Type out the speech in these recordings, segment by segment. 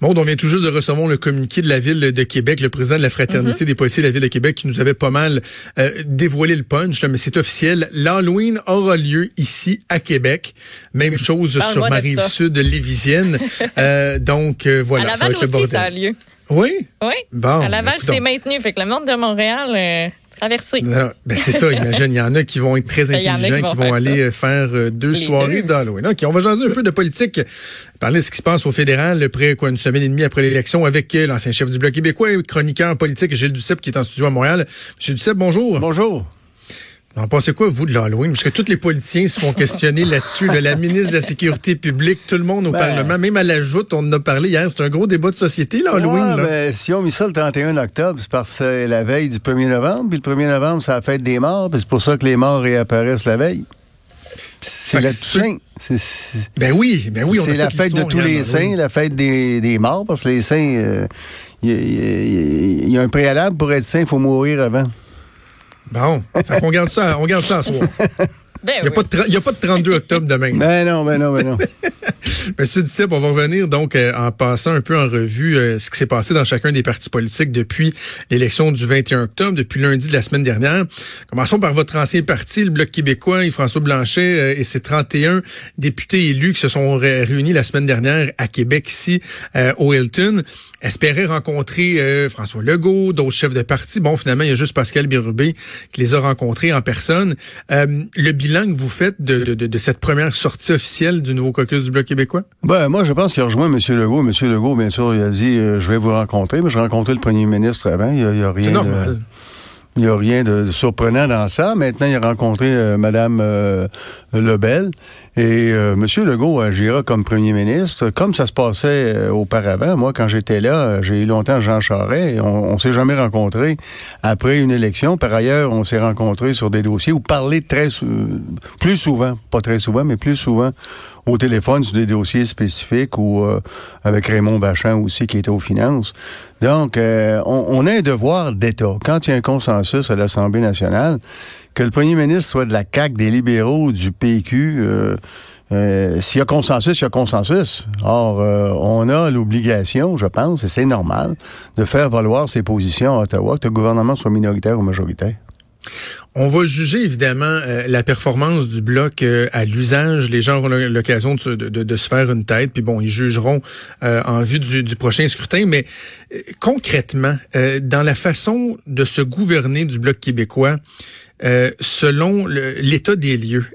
Bon, on vient tout juste de recevoir le communiqué de la Ville de Québec, le président de la Fraternité mhm. des policiers de la Ville de Québec qui nous avait pas mal euh, dévoilé le punch, là, mais c'est officiel. L'Halloween aura lieu ici à Québec. Même chose sur ma rive sud lévisienne. euh, donc, euh, voilà. À Laval aussi, ça a lieu. Oui? Oui. Bon, à Laval, c'est maintenu. Fait que le monde de Montréal... Traverser. ben c'est ça, imagine, il y en a qui vont être très ben, intelligents, qui vont, aller euh, faire euh, deux soirées d'Halloween. OK, on va jaser un peu de politique, parler de ce qui se passe au fédéral, près quoi, une semaine et demie après l'élection, avec euh, l'ancien chef du Bloc québécois et chroniqueur politique Gilles Duceppe qui est en studio à Montréal. Monsieur Duceppe, bonjour. Bonjour. En pensez quoi, vous, de l'Halloween? Parce que tous les politiciens se font questionner là-dessus. la ministre de la Sécurité publique, tout le monde au ben. Parlement, même à la joute, on en a parlé hier. C'est un gros débat de société, l'Halloween. Ben, si on mis ça le 31 octobre, c'est parce que c'est la veille du 1er novembre. Puis le 1er novembre, c'est la fête des morts. Puis c'est pour ça que les morts réapparaissent la veille. C'est la Toussaint. Ben oui, ben oui. C'est la fête de tous les saints, la fête des, morts, parce que les saints, il euh, y, a un préalable pour être saint, il faut mourir avant. Bon, fait qu'on garde ça, on garde ça à soir. Ben il n'y a, pas de 32 octobre demain. Ben non, ben non, ben non. Monsieur Dissep, on va revenir donc euh, en passant un peu en revue euh, ce qui s'est passé dans chacun des partis politiques depuis l'élection du 21 octobre, depuis lundi de la semaine dernière. Commençons par votre ancien parti, le Bloc québécois, et François Blanchet euh, et ses 31 députés élus qui se sont réunis la semaine dernière à Québec, ici, au Hilton espérait rencontrer François Legault, d'autres chefs de parti. Bon, finalement, il y a juste Pascal Birubé qui les a rencontrés en personne. le bilan que vous faites de, de, de, cette première sortie officielle du nouveau caucus du Bloc québécois? Ben, moi, je pense qu'il a rejoint M. Legault. M. Legault, bien sûr, il a dit euh, Je vais vous rencontrer, mais je rencontré le premier ministre avant. Il n'y a, rien. normal. Il n'y a rien de surprenant dans ça. Maintenant, il a rencontré euh, Mme euh, Lebel et euh, M. Legault agira comme premier ministre, comme ça se passait euh, auparavant. Moi, quand j'étais là, j'ai eu longtemps Jean Charest on, s'est jamais rencontrés après une élection. Par ailleurs, on s'est rencontrés sur des dossiers ou parlé très plus souvent, pas très souvent, mais plus souvent au téléphone sur des dossiers spécifiques ou avec Raymond Bachand aussi qui était aux finances. Donc, on, on, a un devoir d'État. Quand il y a un consensus à l'Assemblée nationale, que le premier ministre soit de la CAQ, des libéraux, du PQ, euh, euh, s'il y a consensus, il y a consensus. Or, euh, on a l'obligation, je pense, et c'est normal, de faire valoir ses positions à Ottawa, que le gouvernement soit minoritaire ou majoritaire. On va juger évidemment la performance du bloc à l'usage. Les gens auront l'occasion de, se faire une tête, puis bon, ils jugeront en vue du, prochain scrutin. Mais concrètement, dans la façon de se gouverner du bloc québécois, euh, selon l'état des lieux,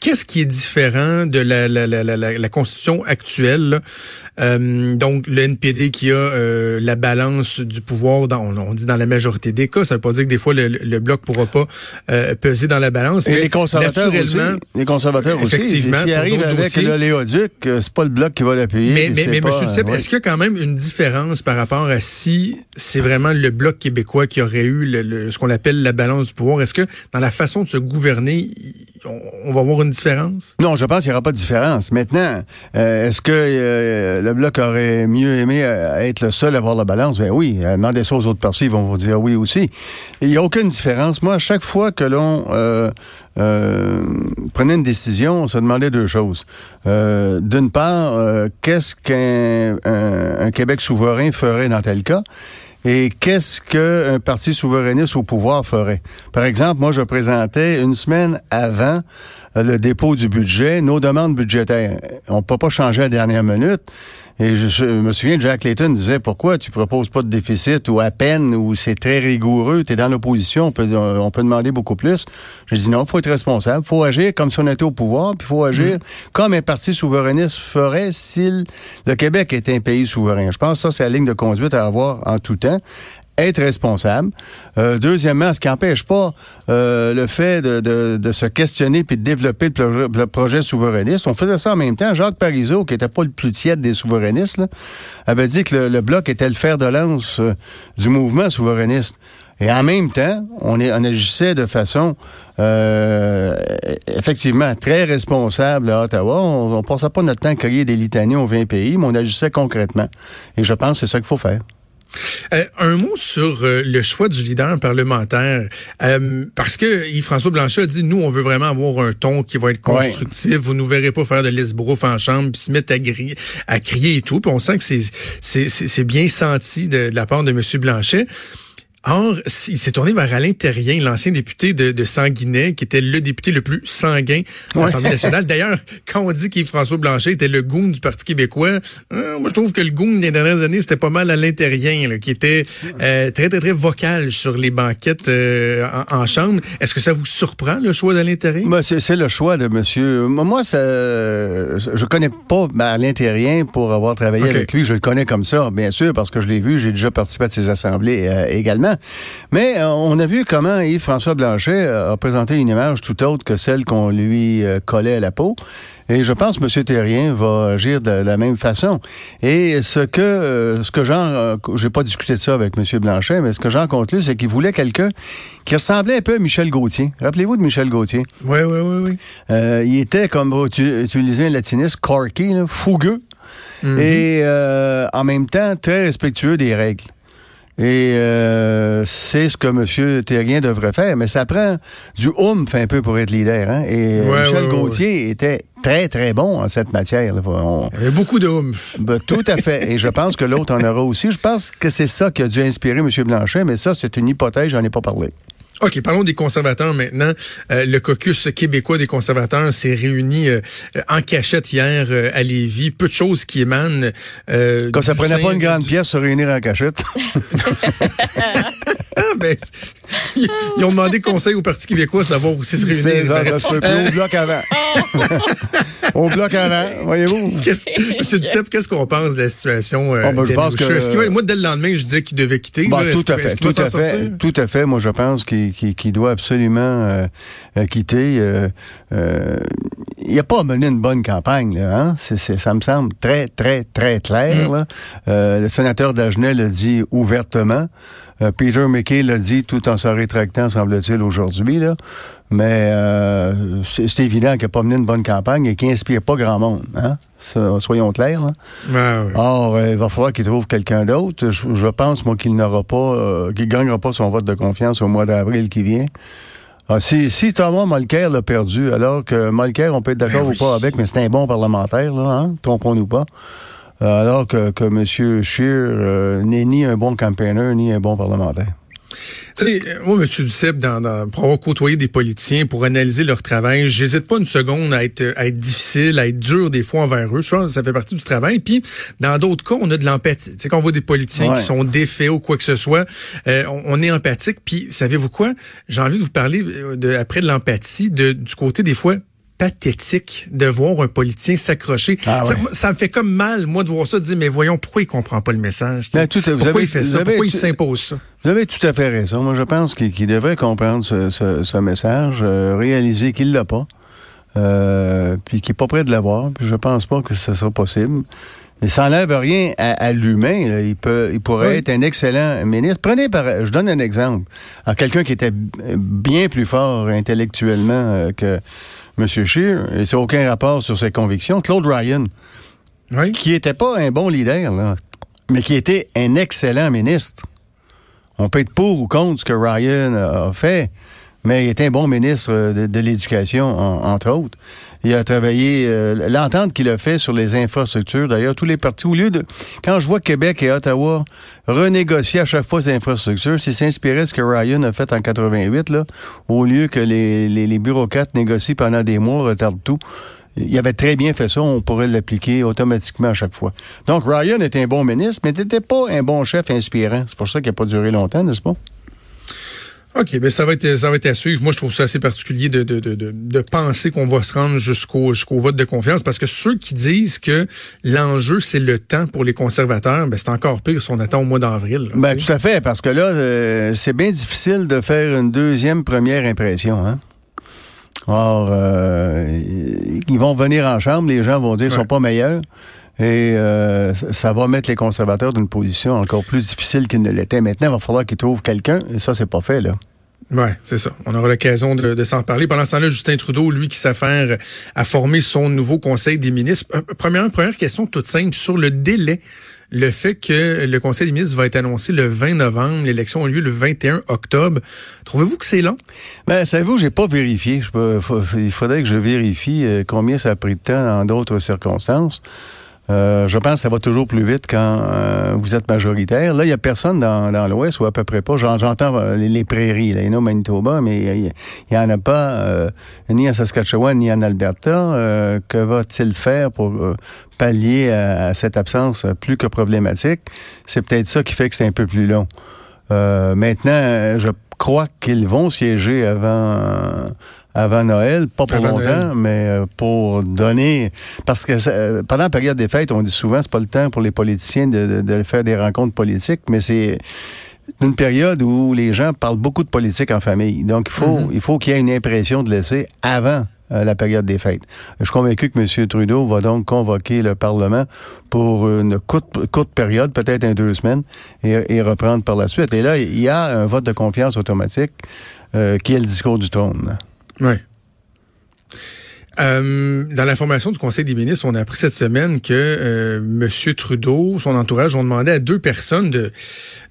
qu'est-ce qui est différent de la constitution actuelle? Euh, donc, le NPD qui a euh, la balance du pouvoir, dans, on, dit dans la majorité des cas, ça veut pas dire que des fois le, le bloc pourra pas peser dans la balance. Et les conservateurs aussi. Les conservateurs aussi. Effectivement. S'ils arrivent avec l'oléoduc, c'est pas le bloc qui va l'appuyer. Mais, mais, mais M. est-ce qu'il y a quand même une différence par rapport à si c'est vraiment le bloc québécois qui aurait eu le, ce qu'on appelle la balance du pouvoir? Est-ce que dans la façon de se gouverner, on, va voir une différence? Non, je pense qu'il n'y aura pas de différence. Maintenant, euh, est-ce que euh, le Bloc aurait mieux aimé euh, être le seul à avoir la balance? Ben oui. demandez ça aux autres partis, ils vont vous dire oui aussi. Il n'y a aucune différence. Moi, à chaque fois que l'on prenait une décision, on se demandait deux choses. D'une part, qu'est-ce qu'un Québec souverain ferait dans tel cas? Et qu'est-ce qu'un parti souverainiste au pouvoir ferait? Par exemple, moi, je présentais une semaine avant le dépôt du budget nos demandes budgétaires. On peut pas changer à la dernière minute. Et je, me souviens, Jack Layton disait pourquoi tu proposes pas de déficit ou à peine ou c'est très rigoureux, tu es dans l'opposition, on peut, on peut demander beaucoup plus. Je dis non, faut être responsable, faut agir comme si on était au pouvoir, puis faut agir mm. comme un parti souverainiste ferait si le Québec était un pays souverain. Je pense que ça c'est la ligne de conduite à avoir en tout temps. Être responsable. Euh, deuxièmement, ce qui n'empêche pas euh, le fait de, se questionner puis de développer le, projet souverainiste. On faisait ça en même temps. Jacques Parizeau, qui n'était pas le plus tiède des souverainistes, avait dit que le, bloc était le fer de lance euh, du mouvement souverainiste. Et en même temps, on, agissait de façon effectivement très responsable à Ottawa. On ne passait pas notre temps à crier des litanies aux 20 pays, mais on agissait concrètement. Et je pense que c'est ça qu'il faut faire. Euh, un mot sur euh, le choix du leader parlementaire, euh, parce que Yves-François Blanchet a dit, nous, on veut vraiment avoir un ton qui va être constructif. Vous nous verrez pas faire de l'esbrouf en chambre, puis se mettre à, à crier et tout. Puis on sent que c'est bien senti de, de la part de M. Blanchet. Or, il s'est tourné vers Alain Terrien, l'ancien député de, de, Sanguinet, qui était le député le plus sanguin de l'Assemblée nationale. D'ailleurs, quand on dit qu'Yves-François Blanchet était le goon du Parti québécois, euh, moi je trouve que le goon des dernières années, c'était pas mal Alain Terrien, qui était euh, très, très, très vocal sur les banquettes euh, en, chambre. Est-ce que ça vous surprend, le choix d'Alain Terrien? C'est le choix de monsieur... Moi, ça, je connais pas Alain Terrien pour avoir travaillé avec lui. Je le connais comme ça, bien sûr, parce que je l'ai vu, j'ai déjà participé à ses assemblées également. Mais euh, on a vu comment Yves-François Blanchet euh, a présenté une image tout autre que celle qu'on lui euh, collait à la peau. Et je pense que M. Terrien va agir de la même façon. Et ce que ce que Jean, j'ai pas discuté de ça avec M. Blanchet, mais ce que Jean conclut, c'est qu'il voulait quelqu'un qui ressemblait un peu à Michel Gauthier. Rappelez-vous de Michel Gauthier? Oui, oui, oui, oui. il était, comme tu utiliser un latiniste, corky, fougueux, mm-hmm. et en même temps très respectueux des règles. Et euh, c'est ce que M. Terrien devrait faire. Mais ça prend du oomph un peu pour être leader. Hein? Et Michel Gauthier était très, très bon en cette matière. Il y avait beaucoup de ben, tout à fait. Et je pense que l'autre en aura aussi. Je pense que c'est ça qui a dû inspirer M. Blanchet, mais ça, c'est une hypothèse, j'en ai pas parlé. OK, parlons des conservateurs maintenant. Euh, le caucus québécois des conservateurs s'est réuni euh, en cachette hier euh, à Lévis. Peu de choses qui émanent. Quand ça prenait pas une grande pièce se réunir en cachette. ben, ils, ont demandé conseil au Parti québécois à savoir où c'est se réunir. Ça, ça se peut plus au bloc avant. au bloc avant, voyez-vous. Monsieur Duceppe, qu'est-ce qu'on pense de la situation? Oh, ben, je pense que... moi, dès le lendemain, je disais qu'il devait quitter. Bah, tout à fait. Tout à fait. Tout à fait. Moi, je pense qu'il qui, doit absolument euh, euh, quitter. Euh, il n'a pas mené une bonne campagne. Là, hein? ça me semble très, très, très clair. Mm. le sénateur Dagenet l'a dit ouvertement. Peter McKay l'a dit tout en se rétractant, semble-t-il, aujourd'hui. Là. Mais c'est évident qu'il n'a pas mené une bonne campagne et qu'il n'inspire pas grand monde. Hein? soyons clairs. Or, il va falloir qu'il trouve quelqu'un d'autre. Je, pense, moi, qu'il n'aura pas, qu'il gagnera pas son vote de confiance au mois d'avril qui vient. Ah, si, si Thomas Mulcair l'a perdu, alors que Mulcair, on peut être d'accord ben ou pas avec, mais c'est un bon parlementaire, là, hein? trompons-nous pas. Euh, alors que, que M. Scheer euh, n'est ni un bon campaigner, ni un bon parlementaire. moi, M. Duceppe, dans, dans, pour avoir côtoyé des politiciens, pour analyser leur travail, j'hésite pas une seconde à être, à être difficile, à être dur des fois envers eux. Ça, ça fait partie du travail. Puis, dans d'autres cas, on a de l'empathie. Tu sais, quand on voit des politiciens qui sont défaits ou quoi que ce soit, euh, on, est empathique. Puis, savez-vous quoi? J'ai envie de vous parler euh, de, après de l'empathie, de, du côté des fois pathétique de voir un politicien s'accrocher. Ah ça, me fait comme mal, moi, de voir ça, de dire, mais voyons, pourquoi il comprend pas le message? Ben, tout, pourquoi avez, il fait ça? pourquoi il s'impose ça? Vous avez tout à fait raison. Moi, je pense qu'il devrait comprendre ce, message, euh, réaliser qu'il l'a pas, euh, puis qu'il est pas prêt de l'avoir. Puis je pense pas que ce sera possible. Et ça n'enlève rien à, l'humain. Il peut, il pourrait être un excellent ministre. Prenez par, je donne un exemple. À quelqu'un qui était bien plus fort intellectuellement euh, que M. Scheer, et c'est aucun rapport sur ses convictions, Claude Ryan, qui n'était pas un bon leader, mais qui était un excellent ministre. On peut être pour ou contre ce que Ryan a fait, mais il était un bon ministre de, l'Éducation, entre autres. Il a travaillé, euh, l'entente qu'il a fait sur les infrastructures, d'ailleurs, tous les partis, au lieu de... Quand je vois Québec et Ottawa renégocier à chaque fois les infrastructures, c'est s'inspirer de ce que Ryan a fait en 88, là, au lieu que les, les, bureaucrates négocient pendant des mois, retardent tout. Il avait très bien fait ça, on pourrait l'appliquer automatiquement à chaque fois. Donc, Ryan était un bon ministre, mais n'était pas un bon chef inspirant. C'est pour ça qu'il n'a pas duré longtemps, n'est-ce pas? OK, ben ça va être ça va être à suivre. Moi, je trouve ça assez particulier de, de, de, de penser qu'on va se rendre jusqu'au jusqu'au vote de confiance parce que ceux qui disent que l'enjeu, c'est le temps pour les conservateurs, ben c'est encore pire si on attend au mois d'avril. Ben, tout à fait, parce que là, euh, c'est bien difficile de faire une deuxième première impression. Hein? Or, euh, ils vont venir en chambre, les gens vont dire qu'ils sont pas meilleurs. Et euh, ça va mettre les conservateurs dans une position encore plus difficile qu'ils ne l'étaient. Maintenant, il va falloir qu'ils trouvent quelqu'un, et ça, c'est pas fait, là. Oui, c'est ça. On aura l'occasion de, s'en parler. Pendant ce temps-là, Justin Trudeau, lui, qui s'affaire à former son nouveau Conseil des ministres. Euh, première, première question toute simple sur le délai. Le fait que le Conseil des ministres va être annoncé le 20 novembre, l'élection a lieu le 21 octobre. Trouvez-vous que c'est long? Ben, savez-vous, j'ai pas vérifié. Je il faudrait que je vérifie euh, combien ça a pris de temps dans d'autres circonstances. Euh, je pense que ça va toujours plus vite quand euh, vous êtes majoritaire. Là, il n'y a personne dans, l'Ouest, ou à peu près pas. J'entends euh, les, prairies, là, il y en a Manitoba, mais il n'y en a pas ni en Saskatchewan, ni en Alberta. que va-t-il faire pour pallier à, cette absence plus que problématique? C'est peut-être ça qui fait que c'est un peu plus long. maintenant, je crois qu'ils vont siéger avant avant Noël, pas pour longtemps, mais euh, pour donner parce que euh, pendant la période des fêtes, on dit souvent c'est pas le temps pour les politiciens de, de, faire des rencontres politiques, mais c'est une période où les gens parlent beaucoup de politique en famille. Donc il faut mm-hmm. il faut qu'il y ait une impression de laisser avant euh, la période des fêtes. Je suis convaincu que M. Trudeau va donc convoquer le Parlement pour une courte, période, peut-être un deux semaines, et, reprendre par la suite. Et là, il y a un vote de confiance automatique qui est le discours du trône. Oui. Euh, dans l'information du Conseil des ministres, on a appris cette semaine que euh, M. Trudeau, son entourage, ont demandé à deux personnes de,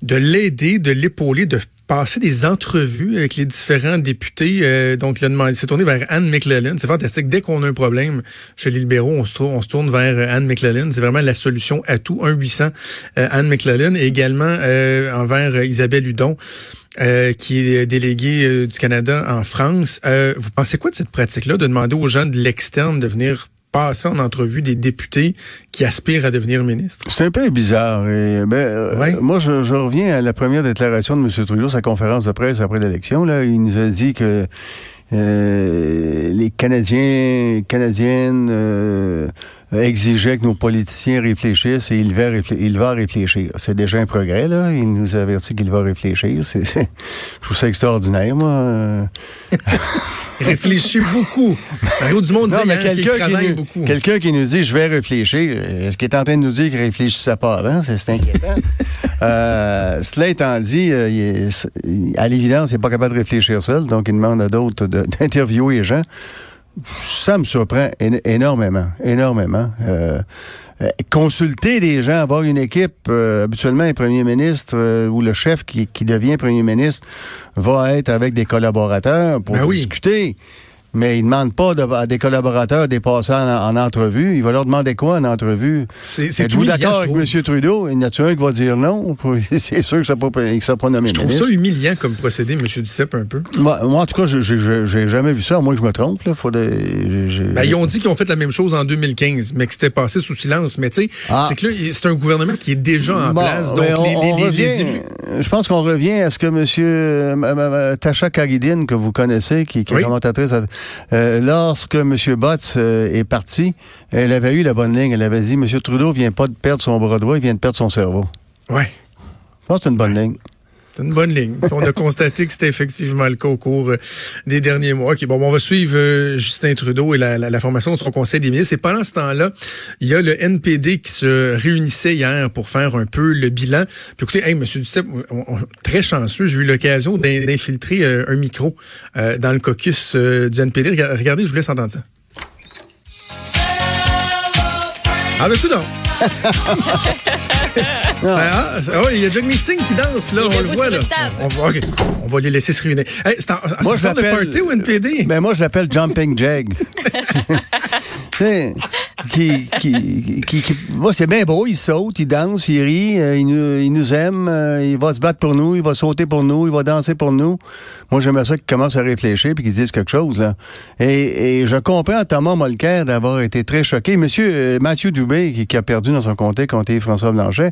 de l'aider, de l'épauler, de passer des entrevues avec les différents députés. Euh, donc, il s'est tourné vers Anne McLellan. C'est fantastique. Dès qu'on a un problème chez les libéraux, on se, on se tourne vers euh, Anne McLellan. C'est vraiment la solution à tout. 1-800 euh, Anne McLellan. Et également envers Isabelle Hudon. qui est déléguée du Canada en France. vous pensez quoi de cette pratique-là, de demander aux gens de l'externe de venir passer en entrevue des députés qui aspirent à devenir ministres. C'est un peu bizarre. Et, ben, euh, Moi, je, reviens à la première déclaration de M. Trudeau, sa conférence de presse après l'élection. Là, Il nous a dit que euh, les Canadiens, Canadiennes euh, exigeaient que nos politiciens réfléchissent et il va, il va réfléchir. C'est déjà un progrès, là. Il nous a averti qu'il va réfléchir. Je trouve ça extraordinaire, moi. réfléchit beaucoup. Mario Dumont dit mais quelqu'un qui, beaucoup. Quelqu'un qui nous dit je vais réfléchir, est-ce qu'il est en train de nous dire qu'il réfléchissait pas avant? C'est inquiétant. euh, cela étant dit, à l'évidence, il n'est pas capable de réfléchir seul, donc il demande à d'autres d'interviewer les gens ça me surprend énormément, énormément. Euh, euh, consulter des gens, avoir une équipe, euh, habituellement un premier ministre ou le chef qui, qui, devient premier ministre va être avec des collaborateurs pour ben discuter. Mais il ne demande pas à des collaborateurs des passer en, entrevue. Il va leur demander quoi en entrevue? Êtes-vous d'accord avec M. Trudeau? Il y en a un qui va dire non? C'est sûr que ça ne sera pas nommé Je trouve ça humiliant comme procédé, M. Duceppe, un peu. Moi, en tout cas, je n'ai jamais vu ça, à moins que je me trompe. Là. Ben, ils ont dit qu'ils ont fait la même chose en 2015, mais que c'était passé sous silence. Mais tu sais, ah. c'est que là, c'est un gouvernement qui est déjà en place. Donc, Je pense qu'on revient à ce que M. Tacha Karidine, que vous connaissez, qui, est commentatrice... Euh, lorsque M. Botts euh, est parti, elle avait eu la bonne ligne. Elle avait dit, M. Trudeau vient pas de perdre son bras droit, il vient de perdre son cerveau. Oui. Je pense que c'est une bonne ligne. C'est une bonne ligne. On a constaté que c'était effectivement le cas au cours euh, des derniers mois. OK, bon, on va suivre Justin Trudeau et la, formation de son conseil des ministres. Et pendant ce temps-là, il y a le NPD qui se réunissait hier pour faire un peu le bilan. Puis écoutez, hey, Monsieur Duceppe, très chanceux, j'ai eu l'occasion d'infiltrer un micro dans le caucus du NPD. Regardez, je vous laisse entendre ça. Ah, ben, écoute Ah, il y a John Meeting qui danse, là. on le voit, là. On, va, on va les laisser se réunir. c'est moi, je l'appelle. party ou NPD? Ben, moi, je l'appelle Jumping Jag. qui, qui, qui, qui, moi, c'est bien beau. Il saute, il danse, il rit, euh, il, nous, il nous aime, euh, il va se battre pour nous, il va sauter pour nous, il va danser pour nous. Moi, j'aimerais ça qu'il commence à réfléchir puis qu'il dise quelque chose, là. Et, et je comprends Thomas Molker d'avoir été très choqué. Monsieur euh, Mathieu Dubé, qui, a perdu dans son comté contre François Blanchet,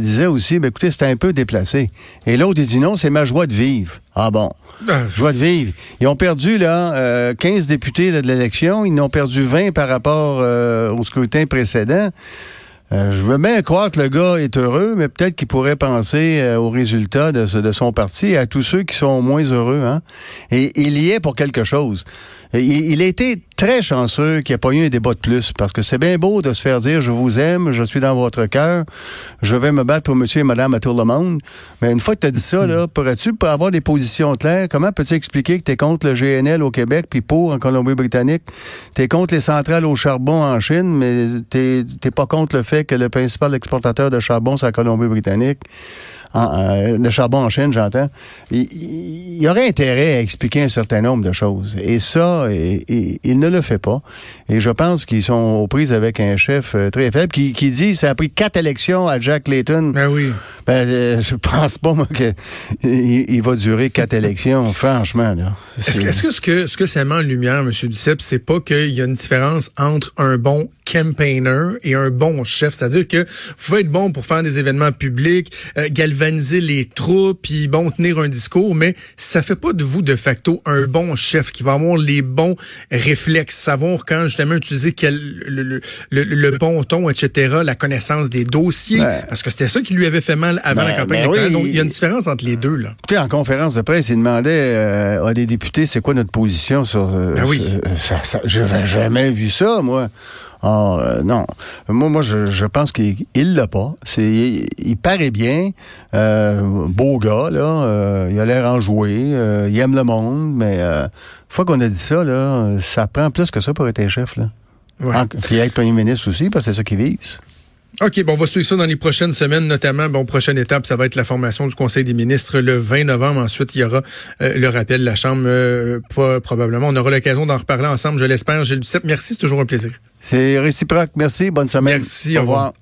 disait aussi, ben, écoutez, c'était un peu déplacé. Et l'autre, il dit non, c'est ma joie de vivre. Ah bon. Ah. Joie de vivre. Ils ont perdu là 15 députés de l'élection. Ils n'ont perdu 20 par rapport au scrutin précédent. Euh, je veux bien croire que le gars est heureux, mais peut-être qu'il pourrait penser euh, aux résultats de, son parti et à tous ceux qui sont moins heureux. Hein? Et il y est pour quelque chose. Il, a été très chanceux qu'il n'y ait pas eu un débat de plus, parce que c'est bien beau de se faire dire je vous aime, je suis dans votre cœur, je vais me battre pour monsieur et madame à tout le monde. Mais une fois que tu as dit ça, pourrais-tu avoir des positions claires? Comment peux-tu expliquer que tu es contre le GNL au Québec puis pour en Colombie-Britannique? Tu es contre les centrales au charbon en Chine, mais tu pas contre le fait que le principal exportateur de charbon, c'est la Colombie-Britannique? Euh, le charbon en Chine, j'entends, il, y aurait intérêt à expliquer un certain nombre de choses. Et ça, il ne le fait pas. Et je pense qu'ils sont aux prises avec un chef euh, très faible qui, qui dit ça a pris quatre élections à Jack Layton. Ben oui. Ben, euh, je pense pas, moi, qu'il il va durer quatre élections, franchement. Est-ce que, ce que ce que ça met en lumière, M. Duceppe, c'est pas qu'il y a une différence entre un bon campaigner et un bon chef? C'est-à-dire que vous pouvez être bon pour faire des événements publics, galvaniser les troupes, puis bon, tenir un discours, mais ça fait pas de vous de facto un bon chef qui va avoir les bons réflexes, savoir quand justement utiliser quel, le, le, le, bon ton, etc., la connaissance des dossiers, parce que c'était ça qui lui avait fait mal avant la campagne électorale. Donc, il y a une différence entre les deux. Là. Tu en conférence de presse, il demandait euh, à des députés c'est quoi notre position sur... Euh, ben oui. ça, ça, je n'avais jamais vu ça, moi. Ah, euh, non. Moi, moi, je, je pense qu'il l'a pas. C'est, il, paraît bien. Euh, beau gars, là. Euh, il a l'air enjoué. Il aime le monde, mais une fois qu'on a dit ça, là, ça prend plus que ça pour être un chef, là. Ouais. puis être premier ministre aussi, parce que c'est ça qu'il vise. OK, bon, on va suivre ça dans les prochaines semaines, notamment, bon, prochaine étape, ça va être la formation du Conseil des ministres le 20 novembre. Ensuite, il y aura euh, le rappel de la Chambre, euh, probablement. On aura l'occasion d'en reparler ensemble, je l'espère. Gilles Duceppe, merci, c'est toujours un plaisir. C'est réciproque, merci, bonne semaine. Merci, au revoir.